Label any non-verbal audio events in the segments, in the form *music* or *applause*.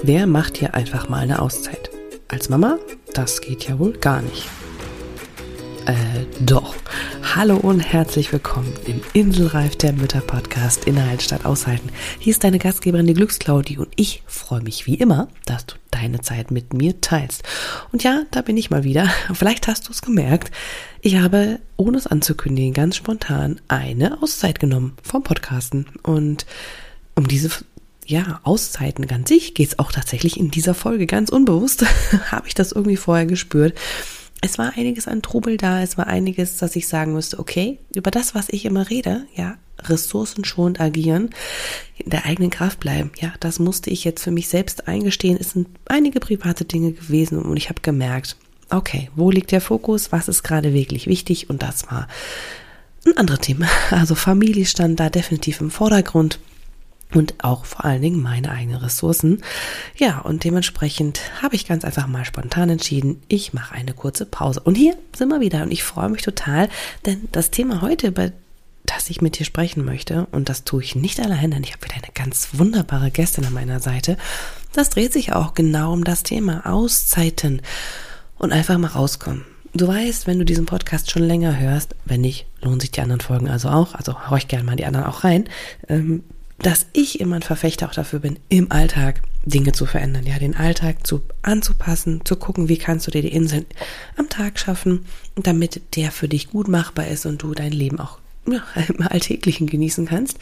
Wer macht hier einfach mal eine Auszeit? Als Mama? Das geht ja wohl gar nicht. Äh, doch. Hallo und herzlich willkommen im Inselreif der Mütter Podcast Inhalt statt Aushalten. Hier ist deine Gastgeberin, die Glücksklaudi und ich freue mich wie immer, dass du deine Zeit mit mir teilst. Und ja, da bin ich mal wieder. *laughs* Vielleicht hast du es gemerkt. Ich habe, ohne es anzukündigen, ganz spontan eine Auszeit genommen vom Podcasten und um diese ja, Auszeiten ganz. Sich geht es auch tatsächlich in dieser Folge ganz unbewusst, *laughs* habe ich das irgendwie vorher gespürt. Es war einiges an Trubel da, es war einiges, dass ich sagen musste, okay, über das, was ich immer rede, ja, ressourcenschonend agieren, in der eigenen Kraft bleiben, ja, das musste ich jetzt für mich selbst eingestehen. Es sind einige private Dinge gewesen und ich habe gemerkt, okay, wo liegt der Fokus, was ist gerade wirklich wichtig? Und das war ein anderes Thema. *laughs* Also Familie stand da definitiv im Vordergrund und auch vor allen Dingen meine eigenen Ressourcen. Ja, und dementsprechend habe ich ganz einfach mal spontan entschieden, ich mache eine kurze Pause. Und hier sind wir wieder und ich freue mich total, denn das Thema heute, über das ich mit dir sprechen möchte, und das tue ich nicht allein, denn ich habe wieder eine ganz wunderbare Gästin an meiner Seite, das dreht sich auch genau um das Thema Auszeiten und einfach mal rauskommen. Du weißt, wenn du diesen Podcast schon länger hörst, wenn nicht, lohnen sich die anderen Folgen also auch, also horch gerne mal die anderen auch rein, ähm, dass ich immer ein Verfechter auch dafür bin, im Alltag Dinge zu verändern, ja, den Alltag zu anzupassen, zu gucken, wie kannst du dir die Inseln am Tag schaffen, damit der für dich gut machbar ist und du dein Leben auch ja, *laughs* im Alltäglichen genießen kannst.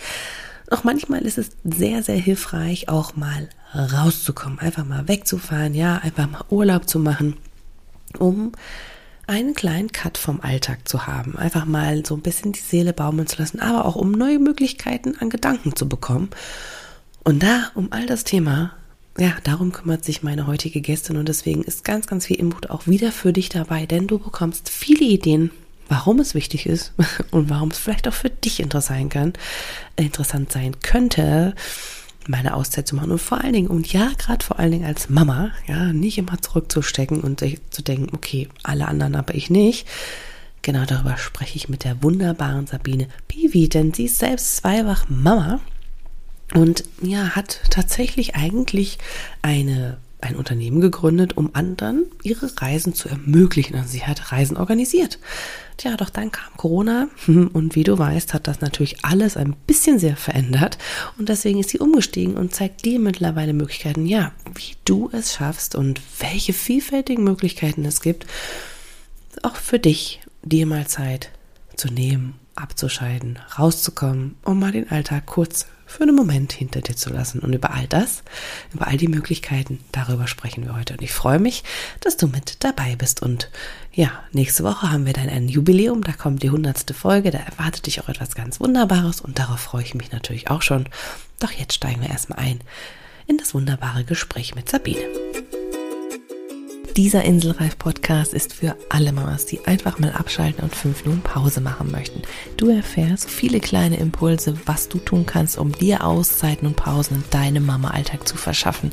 Auch manchmal ist es sehr, sehr hilfreich, auch mal rauszukommen, einfach mal wegzufahren, ja, einfach mal Urlaub zu machen, um einen kleinen Cut vom Alltag zu haben, einfach mal so ein bisschen die Seele baumeln zu lassen, aber auch um neue Möglichkeiten an Gedanken zu bekommen. Und da, um all das Thema, ja, darum kümmert sich meine heutige Gästin. Und deswegen ist ganz, ganz viel Input auch wieder für dich dabei, denn du bekommst viele Ideen, warum es wichtig ist *laughs* und warum es vielleicht auch für dich interessant kann, interessant sein könnte, meine Auszeit zu machen und vor allen Dingen, und ja, gerade vor allen Dingen als Mama, ja, nicht immer zurückzustecken und zu denken, okay, alle anderen, aber ich nicht. Genau darüber spreche ich mit der wunderbaren Sabine Piwi, denn sie ist selbst zweifach Mama und ja, hat tatsächlich eigentlich eine ein Unternehmen gegründet, um anderen ihre Reisen zu ermöglichen. Also sie hat Reisen organisiert. Tja, doch dann kam Corona *laughs* und wie du weißt, hat das natürlich alles ein bisschen sehr verändert und deswegen ist sie umgestiegen und zeigt dir mittlerweile Möglichkeiten, ja, wie du es schaffst und welche vielfältigen Möglichkeiten es gibt, auch für dich, dir mal Zeit zu nehmen, abzuscheiden, rauszukommen, um mal den Alltag kurz für einen Moment hinter dir zu lassen. Und über all das, über all die Möglichkeiten, darüber sprechen wir heute. Und ich freue mich, dass du mit dabei bist. Und ja, nächste Woche haben wir dann ein Jubiläum. Da kommt die hundertste Folge. Da erwartet dich auch etwas ganz Wunderbares. Und darauf freue ich mich natürlich auch schon. Doch jetzt steigen wir erstmal ein in das wunderbare Gespräch mit Sabine. Dieser Inselreif-Podcast ist für alle Mamas, die einfach mal abschalten und fünf Minuten Pause machen möchten. Du erfährst viele kleine Impulse, was du tun kannst, um dir Auszeiten und Pausen in deinem Mama-Alltag zu verschaffen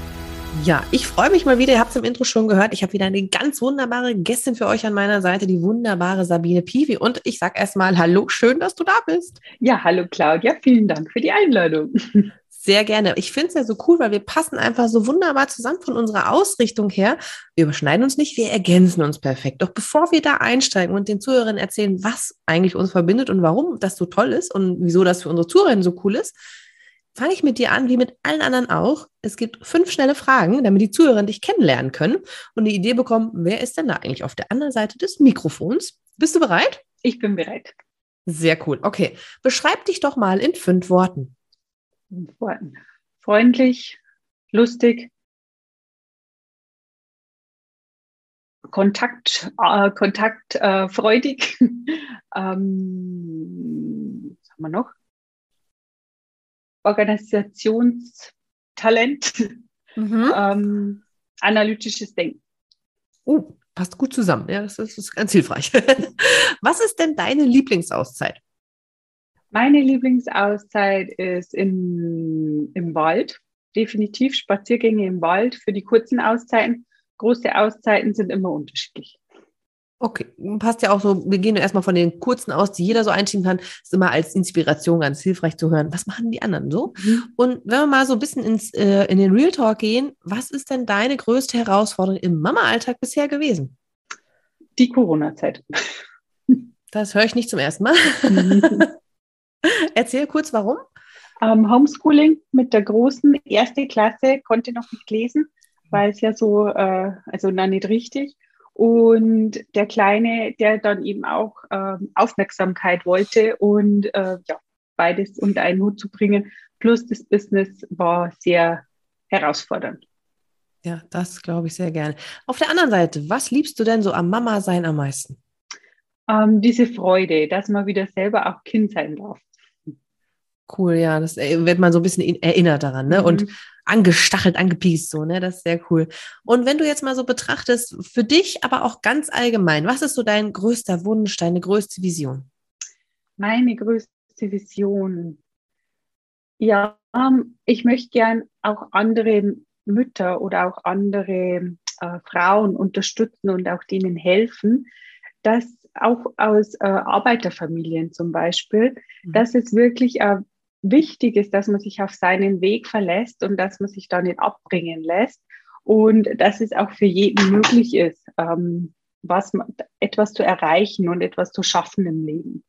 Ja, ich freue mich mal wieder. Ihr habt es im Intro schon gehört. Ich habe wieder eine ganz wunderbare Gästin für euch an meiner Seite, die wunderbare Sabine Piwi. Und ich sage erstmal Hallo, schön, dass du da bist. Ja, hallo Claudia, vielen Dank für die Einladung. *laughs* Sehr gerne. Ich finde es ja so cool, weil wir passen einfach so wunderbar zusammen von unserer Ausrichtung her. Wir überschneiden uns nicht, wir ergänzen uns perfekt. Doch bevor wir da einsteigen und den Zuhörern erzählen, was eigentlich uns verbindet und warum das so toll ist und wieso das für unsere Zuhörer so cool ist, fange ich mit dir an, wie mit allen anderen auch. Es gibt fünf schnelle Fragen, damit die Zuhörer dich kennenlernen können und eine Idee bekommen, wer ist denn da eigentlich auf der anderen Seite des Mikrofons? Bist du bereit? Ich bin bereit. Sehr cool. Okay, beschreib dich doch mal in fünf Worten. Fünf Worten. Freundlich, lustig, Kontakt, äh, kontaktfreudig. *laughs* ähm, was haben wir noch? Organisationstalent, mhm. ähm, analytisches Denken. Oh, passt gut zusammen. Ja, das ist, das ist ganz hilfreich. *laughs* Was ist denn deine Lieblingsauszeit? Meine Lieblingsauszeit ist in, im Wald. Definitiv Spaziergänge im Wald für die kurzen Auszeiten. Große Auszeiten sind immer unterschiedlich. Okay, passt ja auch so, wir gehen erstmal von den kurzen aus, die jeder so einschieben kann. Ist immer als Inspiration ganz hilfreich zu hören, was machen die anderen so? Mhm. Und wenn wir mal so ein bisschen ins, äh, in den Real Talk gehen, was ist denn deine größte Herausforderung im Mama-Alltag bisher gewesen? Die Corona-Zeit. Das höre ich nicht zum ersten Mal. Mhm. *laughs* Erzähl kurz, warum? Ähm, Homeschooling mit der großen erste Klasse konnte noch nicht lesen, weil es ja so, äh, also noch nicht richtig. Und der Kleine, der dann eben auch ähm, Aufmerksamkeit wollte und äh, ja, beides unter einen Hut zu bringen, plus das Business war sehr herausfordernd. Ja, das glaube ich sehr gerne. Auf der anderen Seite, was liebst du denn so am Mama sein am meisten? Ähm, diese Freude, dass man wieder selber auch Kind sein darf. Cool, ja, das äh, wird man so ein bisschen erinnert daran, ne? Mhm. Und angestachelt, angepiest, so, ne? Das ist sehr cool. Und wenn du jetzt mal so betrachtest, für dich, aber auch ganz allgemein, was ist so dein größter Wunsch, deine größte Vision? Meine größte Vision. Ja, ich möchte gern auch andere Mütter oder auch andere äh, Frauen unterstützen und auch denen helfen, dass auch aus äh, Arbeiterfamilien zum Beispiel, mhm. dass es wirklich äh, wichtig ist, dass man sich auf seinen Weg verlässt und dass man sich da nicht abbringen lässt und dass es auch für jeden möglich ist, ähm, was etwas zu erreichen und etwas zu schaffen im Leben.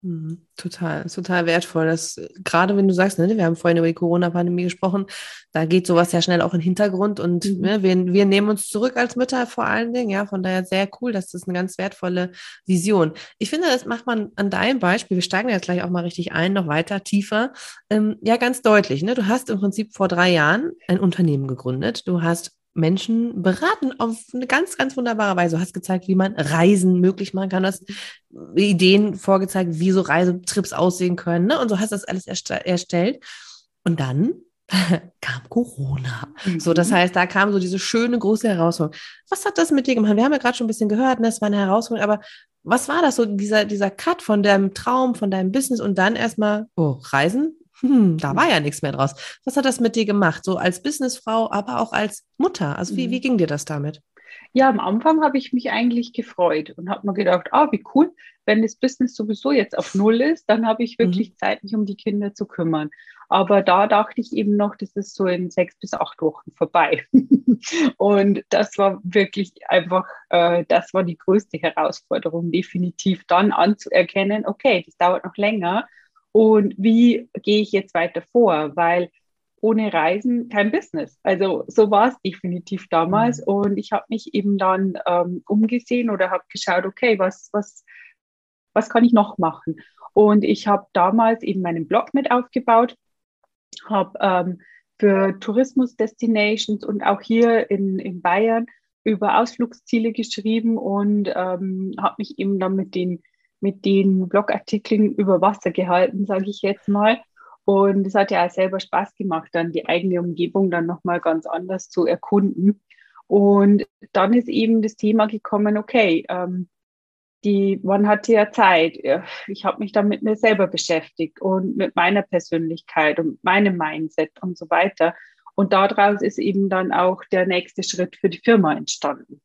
Mhm, total, total wertvoll. Das, gerade wenn du sagst, ne, wir haben vorhin über die Corona-Pandemie gesprochen, da geht sowas ja schnell auch in den Hintergrund und mhm. ne, wir, wir nehmen uns zurück als Mütter vor allen Dingen. Ja, von daher sehr cool, das ist eine ganz wertvolle Vision. Ich finde, das macht man an deinem Beispiel, wir steigen jetzt gleich auch mal richtig ein, noch weiter, tiefer, ähm, ja, ganz deutlich. Ne? Du hast im Prinzip vor drei Jahren ein Unternehmen gegründet. Du hast Menschen beraten auf eine ganz, ganz wunderbare Weise. Du hast gezeigt, wie man Reisen möglich machen kann. Du hast Ideen vorgezeigt, wie so Reisetrips aussehen können. Ne? Und so hast du das alles erst erstellt. Und dann *laughs* kam Corona. Mhm. So, das heißt, da kam so diese schöne große Herausforderung. Was hat das mit dir gemacht? Wir haben ja gerade schon ein bisschen gehört, ne? das war eine Herausforderung, aber was war das so, dieser, dieser Cut von deinem Traum, von deinem Business und dann erstmal, oh, Reisen? Hm, da war ja nichts mehr draus. Was hat das mit dir gemacht? So als Businessfrau, aber auch als Mutter. Also wie, wie mhm. ging dir das damit? Ja, am Anfang habe ich mich eigentlich gefreut und habe mir gedacht, ah, wie cool, wenn das Business sowieso jetzt auf Null ist, dann habe ich wirklich mhm. Zeit, mich um die Kinder zu kümmern. Aber da dachte ich eben noch, das ist so in sechs bis acht Wochen vorbei. *laughs* und das war wirklich einfach, äh, das war die größte Herausforderung, definitiv dann anzuerkennen, okay, das dauert noch länger und wie gehe ich jetzt weiter vor? Weil ohne Reisen kein Business. Also so war es definitiv damals. Mhm. Und ich habe mich eben dann ähm, umgesehen oder habe geschaut, okay, was, was, was kann ich noch machen? Und ich habe damals eben meinen Blog mit aufgebaut, habe ähm, für Tourismus-Destinations und auch hier in, in Bayern über Ausflugsziele geschrieben und ähm, habe mich eben dann mit den mit den Blogartikeln über Wasser gehalten, sage ich jetzt mal. Und es hat ja auch selber Spaß gemacht, dann die eigene Umgebung dann nochmal ganz anders zu erkunden. Und dann ist eben das Thema gekommen, okay, ähm, die, man hatte ja Zeit. Ich habe mich dann mit mir selber beschäftigt und mit meiner Persönlichkeit und meinem Mindset und so weiter. Und daraus ist eben dann auch der nächste Schritt für die Firma entstanden.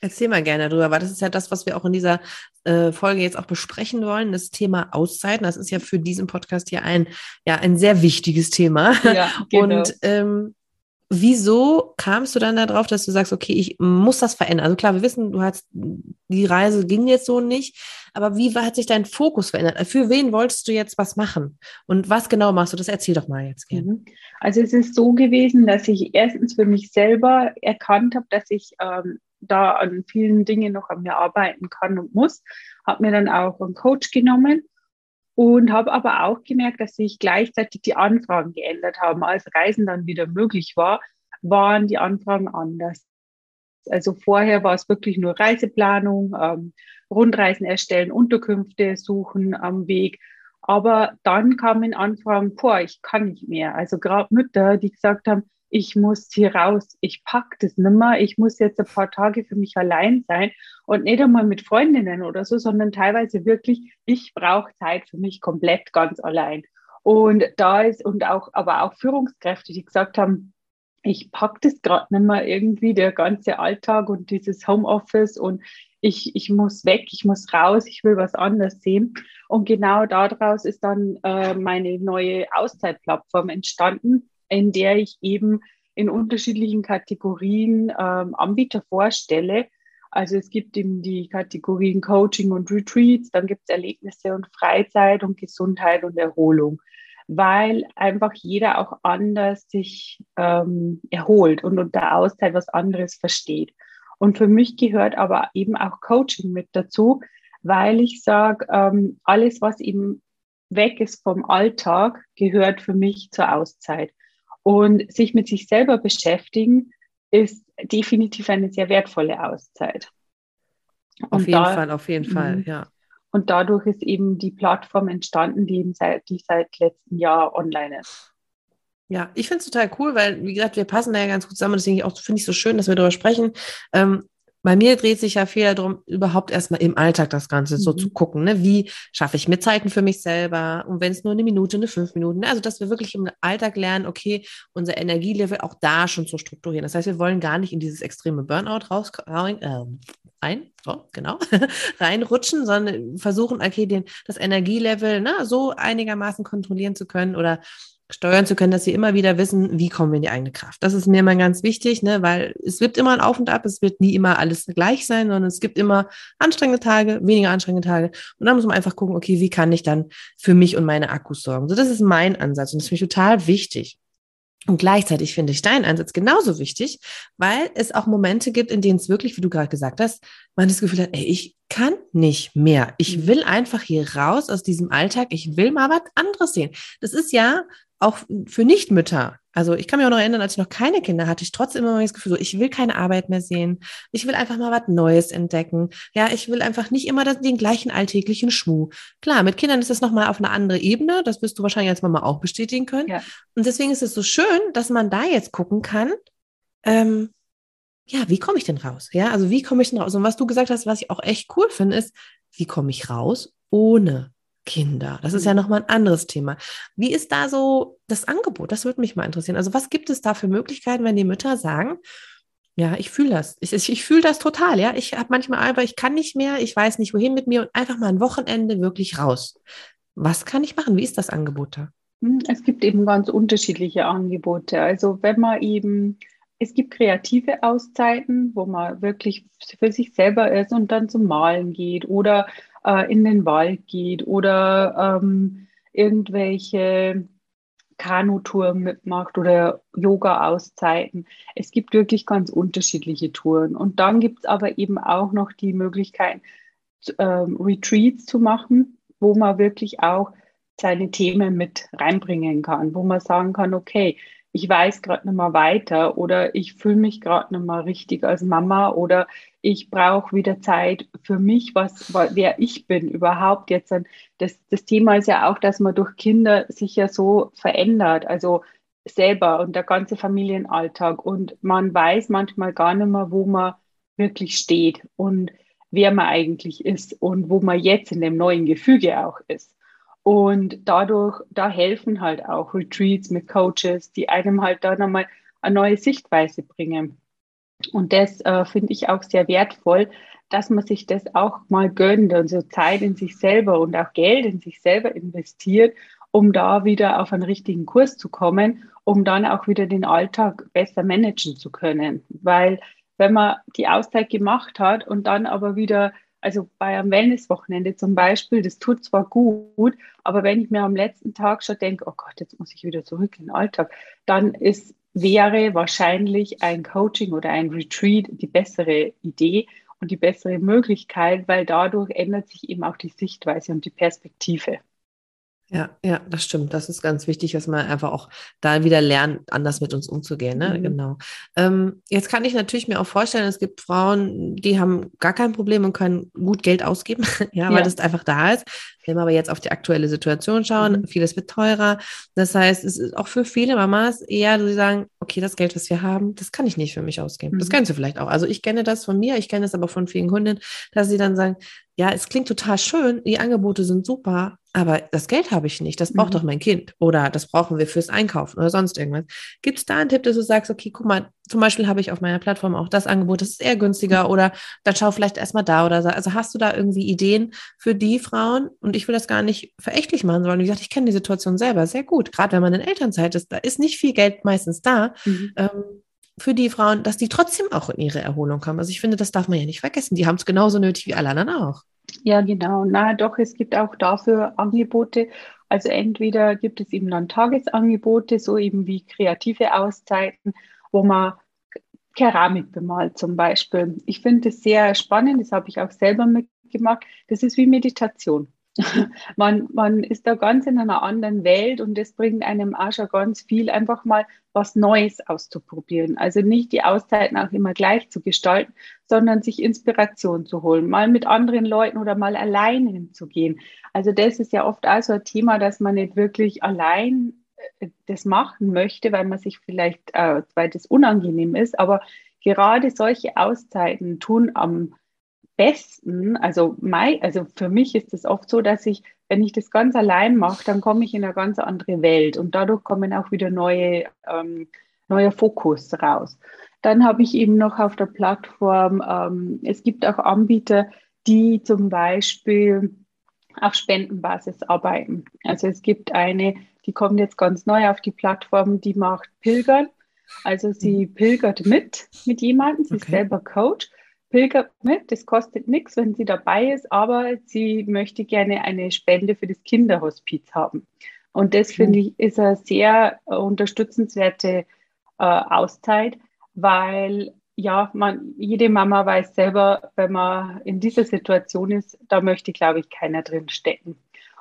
Erzähl mal gerne darüber, weil das ist ja das, was wir auch in dieser äh, Folge jetzt auch besprechen wollen, das Thema Auszeiten. Das ist ja für diesen Podcast hier ein, ja, ein sehr wichtiges Thema. Ja, *laughs* genau. Und ähm, wieso kamst du dann darauf, dass du sagst, okay, ich muss das verändern? Also klar, wir wissen, du hast, die Reise ging jetzt so nicht, aber wie hat sich dein Fokus verändert? Für wen wolltest du jetzt was machen? Und was genau machst du? Das erzähl doch mal jetzt gerne. Mhm. Also es ist so gewesen, dass ich erstens für mich selber erkannt habe, dass ich ähm, da an vielen Dingen noch an mir arbeiten kann und muss. Habe mir dann auch einen Coach genommen und habe aber auch gemerkt, dass sich gleichzeitig die Anfragen geändert haben. Als Reisen dann wieder möglich war, waren die Anfragen anders. Also vorher war es wirklich nur Reiseplanung, ähm, Rundreisen erstellen, Unterkünfte suchen am Weg. Aber dann kamen Anfragen, boah, ich kann nicht mehr. Also gerade Mütter, die gesagt haben, ich muss hier raus, ich pack das nimmer, ich muss jetzt ein paar Tage für mich allein sein und nicht einmal mit Freundinnen oder so, sondern teilweise wirklich, ich brauche Zeit für mich komplett ganz allein. Und da ist, und auch, aber auch Führungskräfte, die gesagt haben, ich pack das gerade nicht mehr irgendwie, der ganze Alltag und dieses Homeoffice und ich, ich muss weg, ich muss raus, ich will was anderes sehen. Und genau daraus ist dann äh, meine neue Auszeitplattform entstanden, in der ich eben in unterschiedlichen Kategorien ähm, Anbieter vorstelle. Also es gibt eben die Kategorien Coaching und Retreats, dann gibt es Erlebnisse und Freizeit und Gesundheit und Erholung, weil einfach jeder auch anders sich ähm, erholt und unter Auszeit was anderes versteht. Und für mich gehört aber eben auch Coaching mit dazu, weil ich sage, ähm, alles, was eben weg ist vom Alltag, gehört für mich zur Auszeit. Und sich mit sich selber beschäftigen, ist definitiv eine sehr wertvolle Auszeit. Und auf jeden da, Fall, auf jeden Fall, mhm. ja. Und dadurch ist eben die Plattform entstanden, die, seit, die seit letztem Jahr online ist. Ja, ich finde es total cool, weil, wie gesagt, wir passen da ja ganz gut zusammen. Deswegen auch finde ich so schön, dass wir darüber sprechen. Ähm, bei mir dreht sich ja viel darum, überhaupt erstmal im Alltag das Ganze mhm. so zu gucken. Ne? Wie schaffe ich mir Zeiten für mich selber? Und wenn es nur eine Minute, eine fünf Minuten, ne? also dass wir wirklich im Alltag lernen, okay, unser Energielevel auch da schon zu strukturieren. Das heißt, wir wollen gar nicht in dieses extreme Burnout raus, rein, äh, rein so, genau, *laughs* reinrutschen, sondern versuchen, okay, den, das Energielevel ne, so einigermaßen kontrollieren zu können oder steuern zu können, dass sie immer wieder wissen, wie kommen wir in die eigene Kraft. Das ist mir immer ganz wichtig, ne, weil es wird immer ein Auf und Ab, es wird nie immer alles gleich sein, sondern es gibt immer anstrengende Tage, weniger anstrengende Tage. Und dann muss man einfach gucken, okay, wie kann ich dann für mich und meine Akkus sorgen? So, das ist mein Ansatz und das ist mich total wichtig. Und gleichzeitig finde ich deinen Ansatz genauso wichtig, weil es auch Momente gibt, in denen es wirklich, wie du gerade gesagt hast, man das Gefühl hat, ey, ich kann nicht mehr. Ich mhm. will einfach hier raus aus diesem Alltag. Ich will mal was anderes sehen. Das ist ja auch für Nichtmütter. Also ich kann mich auch noch erinnern, als ich noch keine Kinder hatte, ich trotzdem immer das Gefühl, so, ich will keine Arbeit mehr sehen. Ich will einfach mal was Neues entdecken. Ja, ich will einfach nicht immer den gleichen alltäglichen Schmuh. Klar, mit Kindern ist das nochmal auf eine andere Ebene. Das wirst du wahrscheinlich als Mama auch bestätigen können. Ja. Und deswegen ist es so schön, dass man da jetzt gucken kann, ähm, ja, wie komme ich denn raus? Ja, also wie komme ich denn raus? Und was du gesagt hast, was ich auch echt cool finde, ist, wie komme ich raus ohne Kinder. Das ist ja mhm. nochmal ein anderes Thema. Wie ist da so das Angebot? Das würde mich mal interessieren. Also was gibt es da für Möglichkeiten, wenn die Mütter sagen, ja, ich fühle das. Ich, ich, fühle das total, ja. Ich habe manchmal einfach, ich kann nicht mehr, ich weiß nicht wohin mit mir und einfach mal ein Wochenende wirklich raus. Was kann ich machen? Wie ist das Angebot da? Hm, es gibt eben ganz unterschiedliche Angebote. Also wenn man eben, es gibt kreative Auszeiten, wo man wirklich für sich selber ist und dann zum Malen geht oder äh, in den Wald geht oder ähm, irgendwelche Kanutouren mitmacht oder Yoga-Auszeiten. Es gibt wirklich ganz unterschiedliche Touren. Und dann gibt es aber eben auch noch die Möglichkeit, ähm, Retreats zu machen, wo man wirklich auch seine Themen mit reinbringen kann, wo man sagen kann, okay, ich weiß gerade nicht mehr weiter oder ich fühle mich gerade nicht mehr richtig als Mama oder ich brauche wieder Zeit für mich, was, wer ich bin überhaupt jetzt. Das, das Thema ist ja auch, dass man durch Kinder sich ja so verändert, also selber und der ganze Familienalltag und man weiß manchmal gar nicht mehr, wo man wirklich steht und wer man eigentlich ist und wo man jetzt in dem neuen Gefüge auch ist. Und dadurch, da helfen halt auch Retreats mit Coaches, die einem halt da nochmal eine neue Sichtweise bringen. Und das äh, finde ich auch sehr wertvoll, dass man sich das auch mal gönnt und so Zeit in sich selber und auch Geld in sich selber investiert, um da wieder auf einen richtigen Kurs zu kommen, um dann auch wieder den Alltag besser managen zu können. Weil wenn man die Auszeit gemacht hat und dann aber wieder also bei einem Wellnesswochenende zum Beispiel, das tut zwar gut, aber wenn ich mir am letzten Tag schon denke, oh Gott, jetzt muss ich wieder zurück in den Alltag, dann ist, wäre wahrscheinlich ein Coaching oder ein Retreat die bessere Idee und die bessere Möglichkeit, weil dadurch ändert sich eben auch die Sichtweise und die Perspektive. Ja, ja, das stimmt. Das ist ganz wichtig, dass man einfach auch da wieder lernt, anders mit uns umzugehen. Ne? Mhm. Genau. Ähm, jetzt kann ich natürlich mir auch vorstellen, es gibt Frauen, die haben gar kein Problem und können gut Geld ausgeben, *laughs* ja, weil ja. das einfach da ist. Wenn wir aber jetzt auf die aktuelle Situation schauen, mhm. vieles wird teurer. Das heißt, es ist auch für viele Mamas eher, die sagen, okay, das Geld, was wir haben, das kann ich nicht für mich ausgeben. Mhm. Das kennst du vielleicht auch. Also ich kenne das von mir, ich kenne es aber von vielen Kunden, dass sie dann sagen, ja, es klingt total schön, die Angebote sind super, aber das Geld habe ich nicht, das braucht mhm. doch mein Kind oder das brauchen wir fürs Einkaufen oder sonst irgendwas. Gibt es da einen Tipp, dass du sagst, okay, guck mal, zum Beispiel habe ich auf meiner Plattform auch das Angebot, das ist eher günstiger mhm. oder dann schau vielleicht erstmal da oder so. Also hast du da irgendwie Ideen für die Frauen? Und ich will das gar nicht verächtlich machen, sondern wie gesagt, ich kenne die Situation selber sehr gut. Gerade wenn man in Elternzeit ist, da ist nicht viel Geld meistens da. Mhm. Ähm, für die Frauen, dass die trotzdem auch in ihre Erholung kommen. Also ich finde, das darf man ja nicht vergessen. Die haben es genauso nötig wie alle anderen auch. Ja, genau. Na doch, es gibt auch dafür Angebote. Also entweder gibt es eben dann Tagesangebote, so eben wie kreative Auszeiten, wo man Keramik bemalt zum Beispiel. Ich finde das sehr spannend, das habe ich auch selber mitgemacht. Das ist wie Meditation. *laughs* man, man ist da ganz in einer anderen Welt und das bringt einem auch schon ganz viel, einfach mal was Neues auszuprobieren. Also nicht die Auszeiten auch immer gleich zu gestalten, sondern sich Inspiration zu holen, mal mit anderen Leuten oder mal allein hinzugehen. Also das ist ja oft auch so ein Thema, dass man nicht wirklich allein äh, das machen möchte, weil man sich vielleicht, äh, weil das unangenehm ist, aber gerade solche Auszeiten tun am besten, also, mein, also für mich ist es oft so, dass ich, wenn ich das ganz allein mache, dann komme ich in eine ganz andere Welt und dadurch kommen auch wieder neue, ähm, neuer Fokus raus. Dann habe ich eben noch auf der Plattform, ähm, es gibt auch Anbieter, die zum Beispiel auf Spendenbasis arbeiten. Also es gibt eine, die kommt jetzt ganz neu auf die Plattform, die macht Pilgern. Also sie mhm. pilgert mit mit jemandem, sie okay. ist selber Coach pilgert mit, das kostet nichts, wenn sie dabei ist, aber sie möchte gerne eine Spende für das Kinderhospiz haben. Und das finde ich ist eine sehr äh, unterstützenswerte äh, Auszeit, weil ja, man, jede Mama weiß selber, wenn man in dieser Situation ist, da möchte, glaube ich, keiner drin stecken.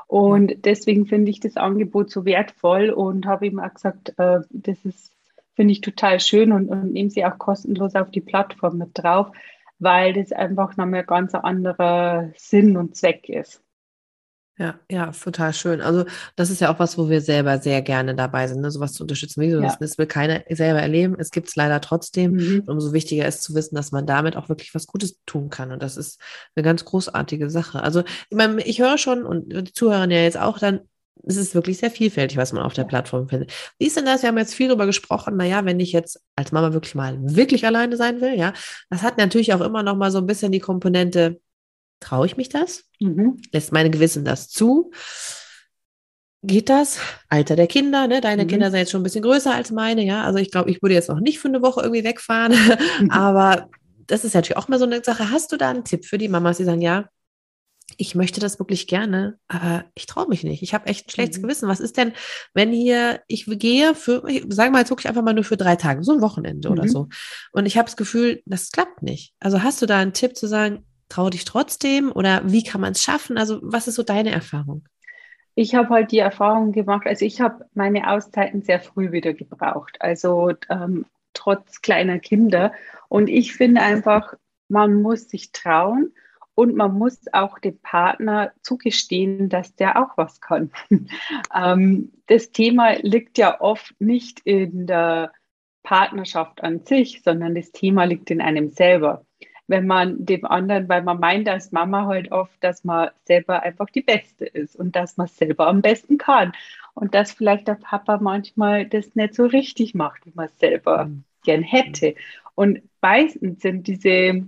Und deswegen finde ich das Angebot so wertvoll und habe ihm auch gesagt, äh, das ist, finde ich total schön und, und nehme sie auch kostenlos auf die Plattform mit drauf, weil das einfach nochmal ganz anderer Sinn und Zweck ist. Ja, ja, total schön. Also das ist ja auch was, wo wir selber sehr gerne dabei sind, ne? sowas zu unterstützen. Wie du ja. das will keiner selber erleben. Es gibt es leider trotzdem. Mhm. Umso wichtiger ist zu wissen, dass man damit auch wirklich was Gutes tun kann. Und das ist eine ganz großartige Sache. Also ich, meine, ich höre schon und die Zuhörer ja jetzt auch dann, es ist wirklich sehr vielfältig, was man auf der Plattform findet. Wie ist denn das? Wir haben jetzt viel darüber gesprochen. Naja, wenn ich jetzt als Mama wirklich mal wirklich alleine sein will, ja, das hat natürlich auch immer noch mal so ein bisschen die Komponente, traue ich mich das? Mhm. Lässt meine Gewissen das zu? Geht das? Alter der Kinder, ne? Deine mhm. Kinder sind jetzt schon ein bisschen größer als meine, ja. Also ich glaube, ich würde jetzt noch nicht für eine Woche irgendwie wegfahren. Mhm. *laughs* Aber das ist natürlich auch mal so eine Sache. Hast du da einen Tipp für die Mamas, die sagen, ja, ich möchte das wirklich gerne, aber ich traue mich nicht. Ich habe echt ein schlechtes mhm. Gewissen. Was ist denn, wenn hier, ich gehe für, ich sage mal, jetzt wirklich einfach mal nur für drei Tage, so ein Wochenende mhm. oder so. Und ich habe das Gefühl, das klappt nicht. Also hast du da einen Tipp zu sagen, trau dich trotzdem oder wie kann man es schaffen? Also was ist so deine Erfahrung? Ich habe halt die Erfahrung gemacht, also ich habe meine Auszeiten sehr früh wieder gebraucht, also ähm, trotz kleiner Kinder. Und ich finde einfach, man muss sich trauen und man muss auch dem Partner zugestehen, dass der auch was kann. *laughs* ähm, das Thema liegt ja oft nicht in der Partnerschaft an sich, sondern das Thema liegt in einem selber. Wenn man dem anderen, weil man meint als Mama halt oft, dass man selber einfach die Beste ist und dass man selber am besten kann. Und dass vielleicht der Papa manchmal das nicht so richtig macht, wie man es selber mhm. gern hätte. Und meistens sind diese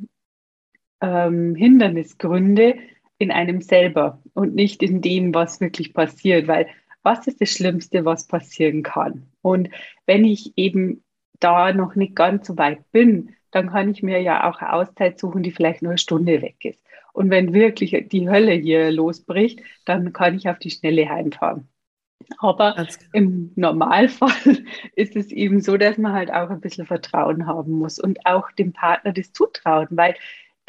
ähm, Hindernisgründe in einem selber und nicht in dem, was wirklich passiert, weil was ist das Schlimmste, was passieren kann? Und wenn ich eben da noch nicht ganz so weit bin, dann kann ich mir ja auch eine Auszeit suchen, die vielleicht nur eine Stunde weg ist. Und wenn wirklich die Hölle hier losbricht, dann kann ich auf die Schnelle heimfahren. Aber genau. im Normalfall *laughs* ist es eben so, dass man halt auch ein bisschen Vertrauen haben muss und auch dem Partner das zutrauen, weil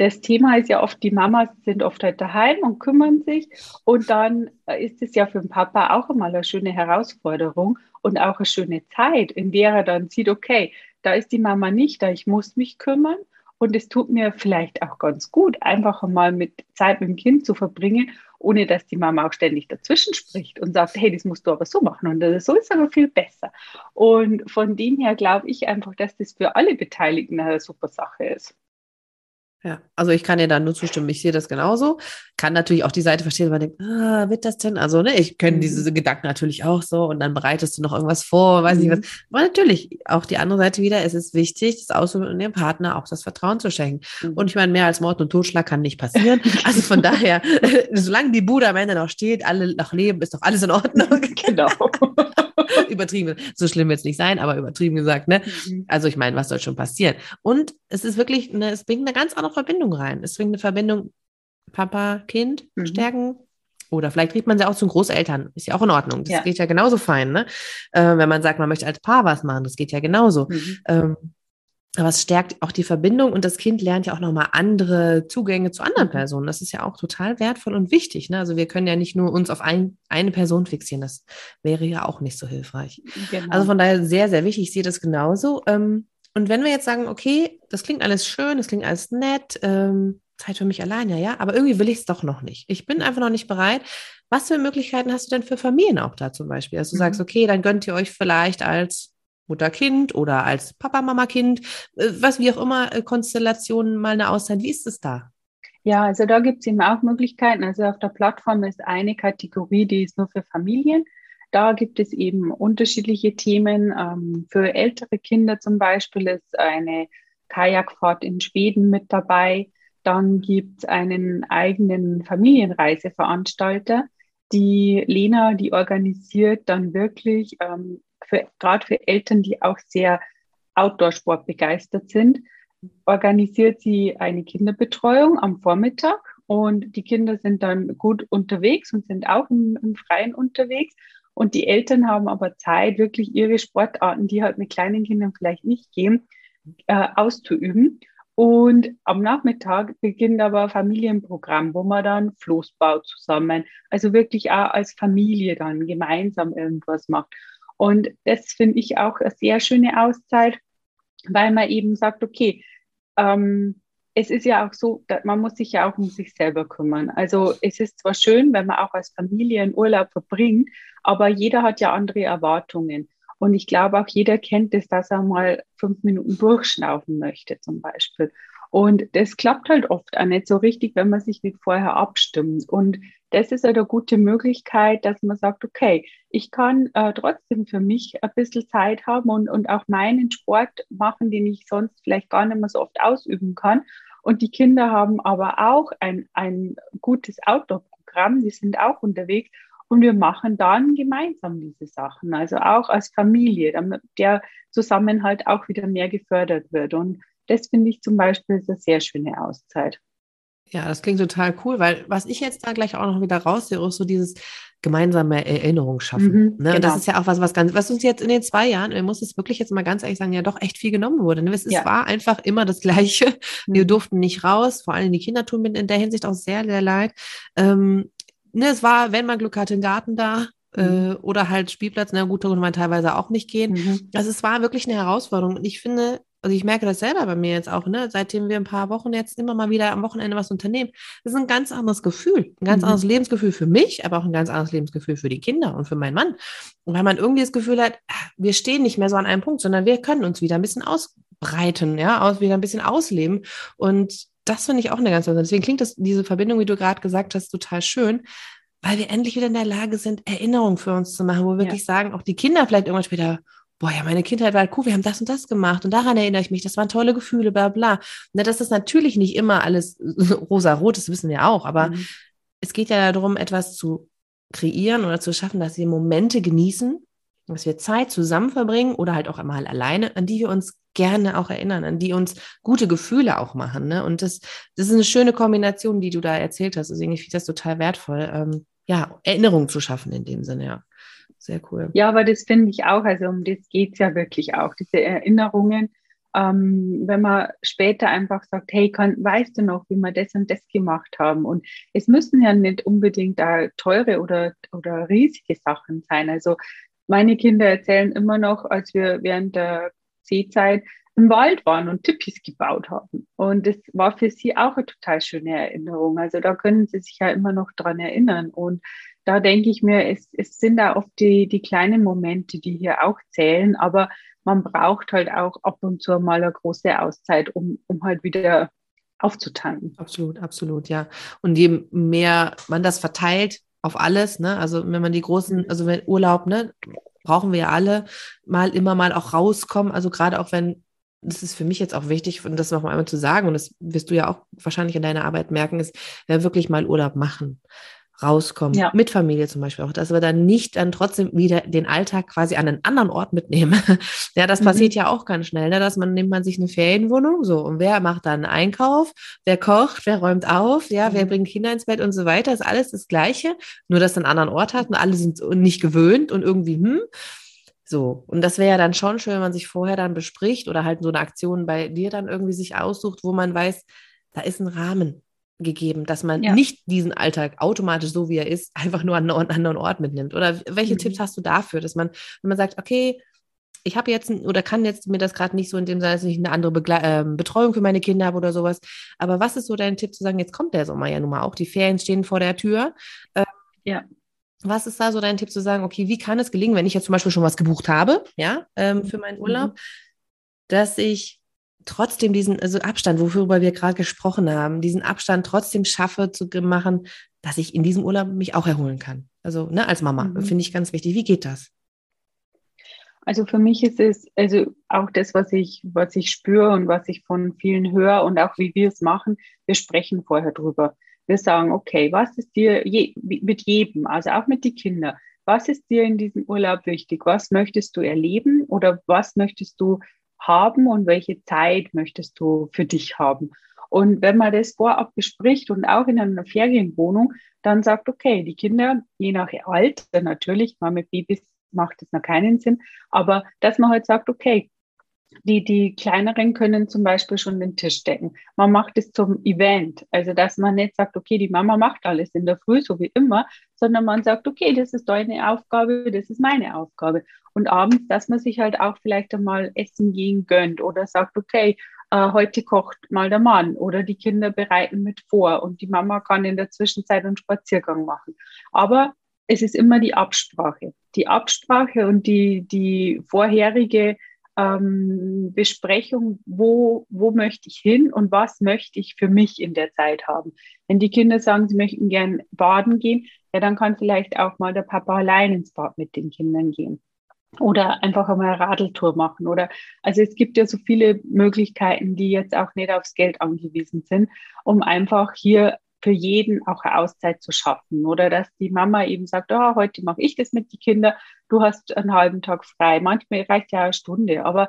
das Thema ist ja oft, die Mamas sind oft halt daheim und kümmern sich. Und dann äh, ist es ja für den Papa auch immer eine schöne Herausforderung und auch eine schöne Zeit, in der er dann sieht, okay, da ist die Mama nicht da, ich muss mich kümmern. Und es tut mir vielleicht auch ganz gut, einfach mal mit Zeit mit dem Kind zu verbringen, ohne dass die Mama auch ständig dazwischen spricht und sagt, hey, das musst du aber so machen. Und so ist aber viel besser. Und von dem her glaube ich einfach, dass das für alle Beteiligten eine super Sache ist. Ja, also ich kann dir da nur zustimmen. Ich sehe das genauso. Kann natürlich auch die Seite verstehen, wenn man denkt, ah, wird das denn? Also, ne, ich kenne mhm. diese Gedanken natürlich auch so und dann bereitest du noch irgendwas vor, weiß mhm. nicht was. Aber natürlich, auch die andere Seite wieder, es ist wichtig, das Ausüben dem Partner auch das Vertrauen zu schenken. Mhm. Und ich meine, mehr als Mord und Totschlag kann nicht passieren. *laughs* Also von daher, *laughs* solange die Bude am Ende noch steht, alle noch leben, ist doch alles in Ordnung. *laughs* Genau. übertrieben. So schlimm wird es nicht sein, aber übertrieben gesagt, ne? Mhm. Also ich meine, was soll schon passieren? Und es ist wirklich, eine, es bringt eine ganz andere Verbindung rein. Es bringt eine Verbindung Papa, Kind mhm. stärken. Oder vielleicht kriegt man sie auch zu Großeltern. Ist ja auch in Ordnung. Das ja. geht ja genauso fein, ne? Äh, wenn man sagt, man möchte als Paar was machen, das geht ja genauso. Mhm. Ähm, aber es stärkt auch die Verbindung und das Kind lernt ja auch nochmal andere Zugänge zu anderen mhm. Personen. Das ist ja auch total wertvoll und wichtig. Ne? Also wir können ja nicht nur uns auf ein, eine Person fixieren. Das wäre ja auch nicht so hilfreich. Genau. Also von daher sehr, sehr wichtig. Ich sehe das genauso. Ähm, und wenn wir jetzt sagen, okay, das klingt alles schön, das klingt alles nett, ähm, Zeit für mich alleine, ja, aber irgendwie will ich es doch noch nicht. Ich bin einfach noch nicht bereit. Was für Möglichkeiten hast du denn für Familien auch da zum Beispiel? Dass du mhm. sagst, okay, dann gönnt ihr euch vielleicht als Mutter-Kind oder als Papa-Mama-Kind, äh, was wie auch immer, äh, Konstellationen mal eine Auszeit. Wie ist es da? Ja, also da gibt es eben auch Möglichkeiten. Also auf der Plattform ist eine Kategorie, die ist nur für Familien. Da gibt es eben unterschiedliche Themen. Ähm, für ältere Kinder zum Beispiel ist eine Kajakfahrt in Schweden mit dabei. Dann gibt es einen eigenen Familienreiseveranstalter. Die Lena, die organisiert dann wirklich ähm, gerade für Eltern, die auch sehr Outdoor-Sport begeistert sind, organisiert sie eine Kinderbetreuung am Vormittag und die Kinder sind dann gut unterwegs und sind auch im, im Freien unterwegs. Und die Eltern haben aber Zeit, wirklich ihre Sportarten, die halt mit kleinen Kindern vielleicht nicht gehen, äh, auszuüben. Und am Nachmittag beginnt aber ein Familienprogramm, wo man dann Floßbau zusammen, also wirklich auch als Familie dann gemeinsam irgendwas macht. Und das finde ich auch eine sehr schöne Auszeit, weil man eben sagt, okay, ähm, es ist ja auch so, man muss sich ja auch um sich selber kümmern. Also es ist zwar schön, wenn man auch als Familie einen Urlaub verbringt, aber jeder hat ja andere Erwartungen. Und ich glaube auch jeder kennt es, dass er mal fünf Minuten durchschnaufen möchte zum Beispiel. Und das klappt halt oft auch nicht so richtig, wenn man sich nicht vorher abstimmt. Und das ist halt eine gute Möglichkeit, dass man sagt, okay, ich kann äh, trotzdem für mich ein bisschen Zeit haben und, und auch meinen Sport machen, den ich sonst vielleicht gar nicht mehr so oft ausüben kann. Und die Kinder haben aber auch ein, ein gutes Outdoor-Programm, die sind auch unterwegs und wir machen dann gemeinsam diese Sachen, also auch als Familie, damit der Zusammenhalt auch wieder mehr gefördert wird. Und das finde ich zum Beispiel eine sehr schöne Auszeit. Ja, das klingt total cool, weil was ich jetzt da gleich auch noch wieder raussehe, ist so dieses gemeinsame Erinnerung schaffen. Mhm, ne? genau. Das ist ja auch was, was ganz, was uns jetzt in den zwei Jahren, wir muss es wirklich jetzt mal ganz ehrlich sagen, ja doch echt viel genommen wurde. Ne? Es ja. war einfach immer das Gleiche. Mhm. Wir durften nicht raus, vor allem die Kinder tun mir in der Hinsicht auch sehr, sehr leid. Ähm, ne, es war, wenn man Glück hatte, ein Garten da, äh, mhm. oder halt Spielplatz, na gut, da konnte man teilweise auch nicht gehen. Mhm. Also es war wirklich eine Herausforderung. Und ich finde, also ich merke das selber bei mir jetzt auch, ne, seitdem wir ein paar Wochen jetzt immer mal wieder am Wochenende was unternehmen, das ist ein ganz anderes Gefühl, ein ganz mhm. anderes Lebensgefühl für mich, aber auch ein ganz anderes Lebensgefühl für die Kinder und für meinen Mann. Und weil man irgendwie das Gefühl hat, wir stehen nicht mehr so an einem Punkt, sondern wir können uns wieder ein bisschen ausbreiten, ja, aus, wieder ein bisschen ausleben. Und das finde ich auch eine ganz andere. Deswegen klingt das, diese Verbindung, wie du gerade gesagt hast, total schön, weil wir endlich wieder in der Lage sind, Erinnerungen für uns zu machen, wo wir wirklich ja. sagen, auch die Kinder vielleicht irgendwann später, boah, ja, meine Kindheit war halt cool, wir haben das und das gemacht und daran erinnere ich mich, das waren tolle Gefühle, bla bla. Na, das ist natürlich nicht immer alles *laughs* rosa-rot, das wissen wir auch, aber mhm. es geht ja darum, etwas zu kreieren oder zu schaffen, dass wir Momente genießen, dass wir Zeit zusammen verbringen oder halt auch einmal alleine, an die wir uns gerne auch erinnern, an die uns gute Gefühle auch machen. Ne? Und das, das ist eine schöne Kombination, die du da erzählt hast. Deswegen finde ich das total wertvoll, ähm, ja, Erinnerungen zu schaffen in dem Sinne, ja. Sehr cool. Ja, aber das finde ich auch, also um das geht es ja wirklich auch, diese Erinnerungen. ähm, wenn man später einfach sagt, hey, kann, weißt du noch, wie wir das und das gemacht haben? Und es müssen ja nicht unbedingt da teure oder, oder riesige Sachen sein. Also meine Kinder erzählen immer noch, als wir während der Seezeit im Wald waren und Tippis gebaut haben. Und das war für sie auch eine total schöne Erinnerung. Also da können sie sich ja immer noch dran erinnern. Und da denke ich mir, es, es sind da oft die, die kleinen Momente, die hier auch zählen, aber man braucht halt auch ab und zu mal eine große Auszeit, um, um halt wieder aufzutanken. Absolut, absolut, ja. Und je mehr man das verteilt auf alles, ne, also wenn man die großen, mhm. also wenn Urlaub, ne, brauchen wir ja alle mal immer mal auch rauskommen, also gerade auch wenn das ist für mich jetzt auch wichtig, und das noch einmal zu sagen, und das wirst du ja auch wahrscheinlich in deiner Arbeit merken, ist, wenn wirklich mal Urlaub machen rauskommen, ja. mit Familie zum Beispiel auch, dass wir dann nicht dann trotzdem wieder den Alltag quasi an einen anderen Ort mitnehmen. *laughs* ja, das mhm. passiert ja auch ganz schnell, ne? dass man nimmt man sich eine Ferienwohnung, so, und wer macht dann Einkauf, wer kocht, wer räumt auf, ja, mhm. wer bringt Kinder ins Bett und so weiter, ist alles das Gleiche, nur dass es einen anderen Ort hat und alle sind nicht gewöhnt und irgendwie, hm, so, und das wäre ja dann schon schön, wenn man sich vorher dann bespricht oder halt so eine Aktion bei dir dann irgendwie sich aussucht, wo man weiß, da ist ein Rahmen gegeben, dass man ja. nicht diesen Alltag automatisch so wie er ist, *laughs* einfach nur an einen anderen Ort mitnimmt. Oder welche mhm. Tipps hast du dafür, dass man, wenn man sagt, okay, ich habe jetzt oder kann jetzt mir das gerade nicht so in dem Sinne, dass ich eine andere Begle äh, Betreuung für meine Kinder habe oder sowas. Aber was ist so dein Tipp zu sagen, jetzt kommt der Sommer ja nun mal auch, die Ferien stehen vor der Tür. Äh, ja. Was ist da so dein Tipp zu sagen, okay, wie kann es gelingen, wenn ich jetzt zum Beispiel schon was gebucht habe, ja, ähm, für meinen Urlaub, mhm. dass ich trotzdem diesen also Abstand, worüber wir gerade gesprochen haben, diesen Abstand trotzdem schaffe zu machen, dass ich in diesem Urlaub mich auch erholen kann. Also ne, als Mama mhm. finde ich ganz wichtig. Wie geht das? Also für mich ist es also auch das, was ich was ich spüre und was ich von vielen höre und auch wie wir es machen. Wir sprechen vorher drüber. Wir sagen, okay, was ist dir je, mit jedem, also auch mit den Kindern, was ist dir in diesem Urlaub wichtig? Was möchtest du erleben oder was möchtest du haben und welche Zeit möchtest du für dich haben. Und wenn man das vorab bespricht und auch in einer Ferienwohnung, dann sagt, okay, die Kinder, je nach Alter natürlich, mal mit Babys macht es noch keinen Sinn, aber dass man halt sagt, okay, die, die kleineren können zum Beispiel schon den Tisch decken. Man macht es zum Event. Also, dass man nicht sagt, okay, die Mama macht alles in der Früh, so wie immer, sondern man sagt, okay, das ist deine Aufgabe, das ist meine Aufgabe. Und abends, dass man sich halt auch vielleicht einmal essen gehen gönnt oder sagt, okay, äh, heute kocht mal der Mann oder die Kinder bereiten mit vor und die Mama kann in der Zwischenzeit einen Spaziergang machen. Aber es ist immer die Absprache. Die Absprache und die, die vorherige ähm, Besprechung, wo, wo möchte ich hin und was möchte ich für mich in der Zeit haben. Wenn die Kinder sagen, sie möchten gern baden gehen, ja, dann kann vielleicht auch mal der Papa allein ins Bad mit den Kindern gehen. Oder einfach einmal eine Radeltour machen. Oder also es gibt ja so viele Möglichkeiten, die jetzt auch nicht aufs Geld angewiesen sind, um einfach hier für jeden auch eine Auszeit zu schaffen. Oder dass die Mama eben sagt, oh, heute mache ich das mit den Kindern, du hast einen halben Tag frei. Manchmal reicht ja eine Stunde, aber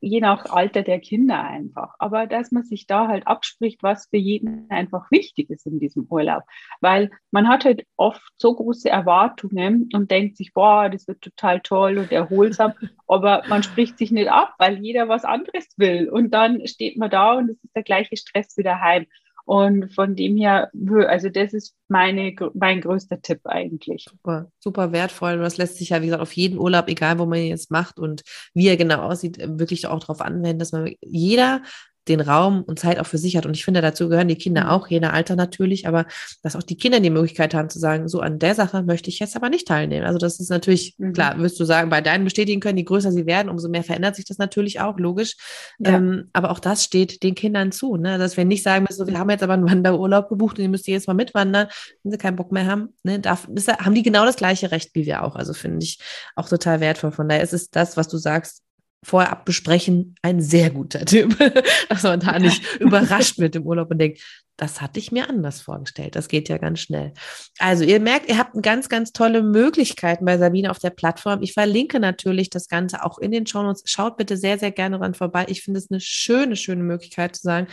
je nach Alter der Kinder einfach. Aber dass man sich da halt abspricht, was für jeden einfach wichtig ist in diesem Urlaub. Weil man hat halt oft so große Erwartungen und denkt sich, boah, das wird total toll und erholsam. *laughs* aber man spricht sich nicht ab, weil jeder was anderes will. Und dann steht man da und es ist der gleiche Stress wieder heim. Und von dem her, also das ist meine, mein größter Tipp eigentlich. Super, super wertvoll. Und das lässt sich ja, wie gesagt, auf jeden Urlaub, egal wo man ihn jetzt macht und wie er genau aussieht, wirklich auch darauf anwenden, dass man jeder den Raum und Zeit auch für sich hat. Und ich finde, dazu gehören die Kinder mhm. auch, jeder Alter natürlich, aber dass auch die Kinder die Möglichkeit haben zu sagen, so an der Sache möchte ich jetzt aber nicht teilnehmen. Also das ist natürlich, mhm. klar, wirst du sagen, bei deinen bestätigen können, je größer sie werden, umso mehr verändert sich das natürlich auch, logisch. Ja. Ähm, aber auch das steht den Kindern zu, ne? dass wir nicht sagen müssen, wir haben jetzt aber einen Wanderurlaub gebucht und ihr müsst jetzt mal mitwandern, wenn sie keinen Bock mehr haben, ne? Darf, ist, haben die genau das gleiche Recht wie wir auch. Also finde ich auch total wertvoll. Von daher ist es das, was du sagst, vorab besprechen, ein sehr guter Tipp, *laughs* dass man da nicht *laughs* überrascht wird im Urlaub und denkt, das hatte ich mir anders vorgestellt. Das geht ja ganz schnell. Also ihr merkt, ihr habt ganz, ganz tolle Möglichkeiten bei Sabine auf der Plattform. Ich verlinke natürlich das Ganze auch in den Shownotes. Schaut bitte sehr, sehr gerne dran vorbei. Ich finde es eine schöne, schöne Möglichkeit zu sagen,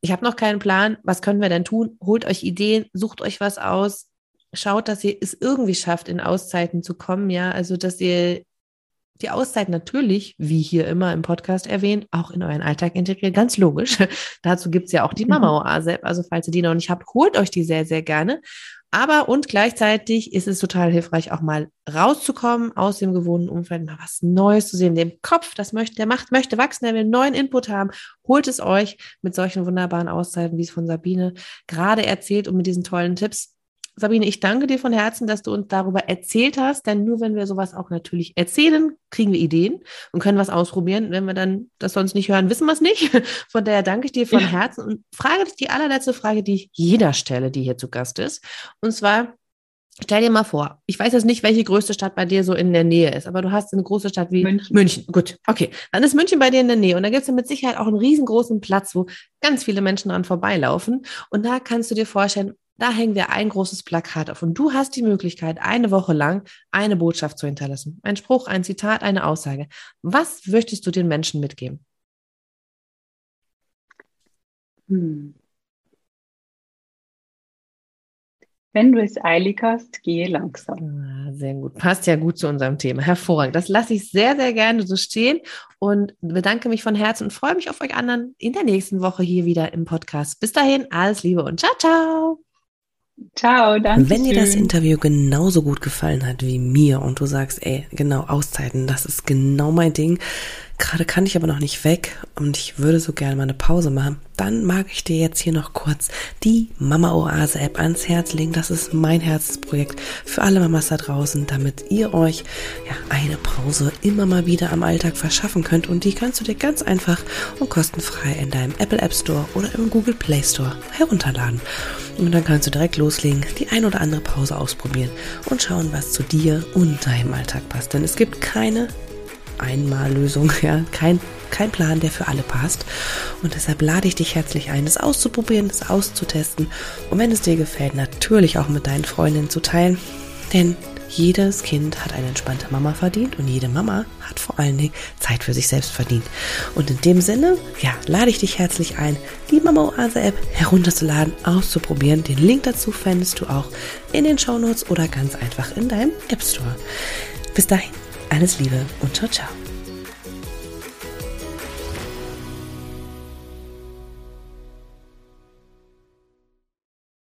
ich habe noch keinen Plan. Was können wir denn tun? Holt euch Ideen, sucht euch was aus. Schaut, dass ihr es irgendwie schafft, in Auszeiten zu kommen, ja. Also, dass ihr die Auszeit natürlich, wie hier immer im Podcast erwähnt, auch in euren Alltag integriert. Ganz logisch. *laughs* Dazu gibt es ja auch die mhm. Mama-Oase. Also falls ihr die noch nicht habt, holt euch die sehr, sehr gerne. Aber und gleichzeitig ist es total hilfreich, auch mal rauszukommen aus dem gewohnten Umfeld, mal was Neues zu sehen. Dem Kopf, das möchte, der macht, möchte wachsen, der will neuen Input haben. Holt es euch mit solchen wunderbaren Auszeiten, wie es von Sabine gerade erzählt und mit diesen tollen Tipps. Sabine, ich danke dir von Herzen, dass du uns darüber erzählt hast, denn nur wenn wir sowas auch natürlich erzählen, kriegen wir Ideen und können was ausprobieren. Wenn wir dann das sonst nicht hören, wissen wir es nicht. *laughs* Von daher danke ich dir von ja. Herzen und frage dich die allerletzte Frage, die ich jeder stelle, die hier zu Gast ist. Und zwar, Stell dir mal vor, ich weiß jetzt nicht, welche größte Stadt bei dir so in der Nähe ist, aber du hast eine große Stadt wie München. München. Gut, okay. Dann ist München bei dir in der Nähe und da gibt es ja mit Sicherheit auch einen riesengroßen Platz, wo ganz viele Menschen dran vorbeilaufen. Und da kannst du dir vorstellen, da hängen wir ein großes Plakat auf und du hast die Möglichkeit, eine Woche lang eine Botschaft zu hinterlassen. Ein Spruch, ein Zitat, eine Aussage. Was möchtest du den Menschen mitgeben? Hm. Wenn du es eilig hast, gehe langsam. Ah, sehr gut. Passt ja gut zu unserem Thema. Hervorragend. Das lasse ich sehr, sehr gerne so stehen und bedanke mich von Herzen und freue mich auf euch anderen in der nächsten Woche hier wieder im Podcast. Bis dahin, alles Liebe und ciao, ciao. Ciao, danke. Wenn dir das Interview genauso gut gefallen hat wie mir und du sagst, ey, genau, Auszeiten, das ist genau mein Ding, Gerade kann ich aber noch nicht weg und ich würde so gerne mal eine Pause machen. Dann mag ich dir jetzt hier noch kurz die Mama Oase App ans Herz legen. Das ist mein Herzensprojekt für alle Mamas da draußen, damit ihr euch ja eine Pause immer mal wieder am Alltag verschaffen könnt. Und die kannst du dir ganz einfach und kostenfrei in deinem Apple App Store oder im Google Play Store herunterladen. Und dann kannst du direkt loslegen, die ein oder andere Pause ausprobieren und schauen, was zu dir und deinem Alltag passt. Denn es gibt keine Einmallösung, *laughs* ja, kein, kein Plan, der für alle passt. Und deshalb lade ich dich herzlich ein, es auszuprobieren, es auszutesten und wenn es dir gefällt, natürlich auch mit deinen Freundinnen zu teilen. Denn jedes Kind hat eine entspannte Mama verdient und jede Mama hat vor allen Dingen Zeit für sich selbst verdient. Und in dem Sinne, ja, lade ich dich herzlich ein, die Mama Oase App herunterzuladen, auszuprobieren. Den Link dazu findest du auch in den Shownotes oder ganz einfach in deinem App Store. Bis dahin, alles Liebe und ciao, ciao.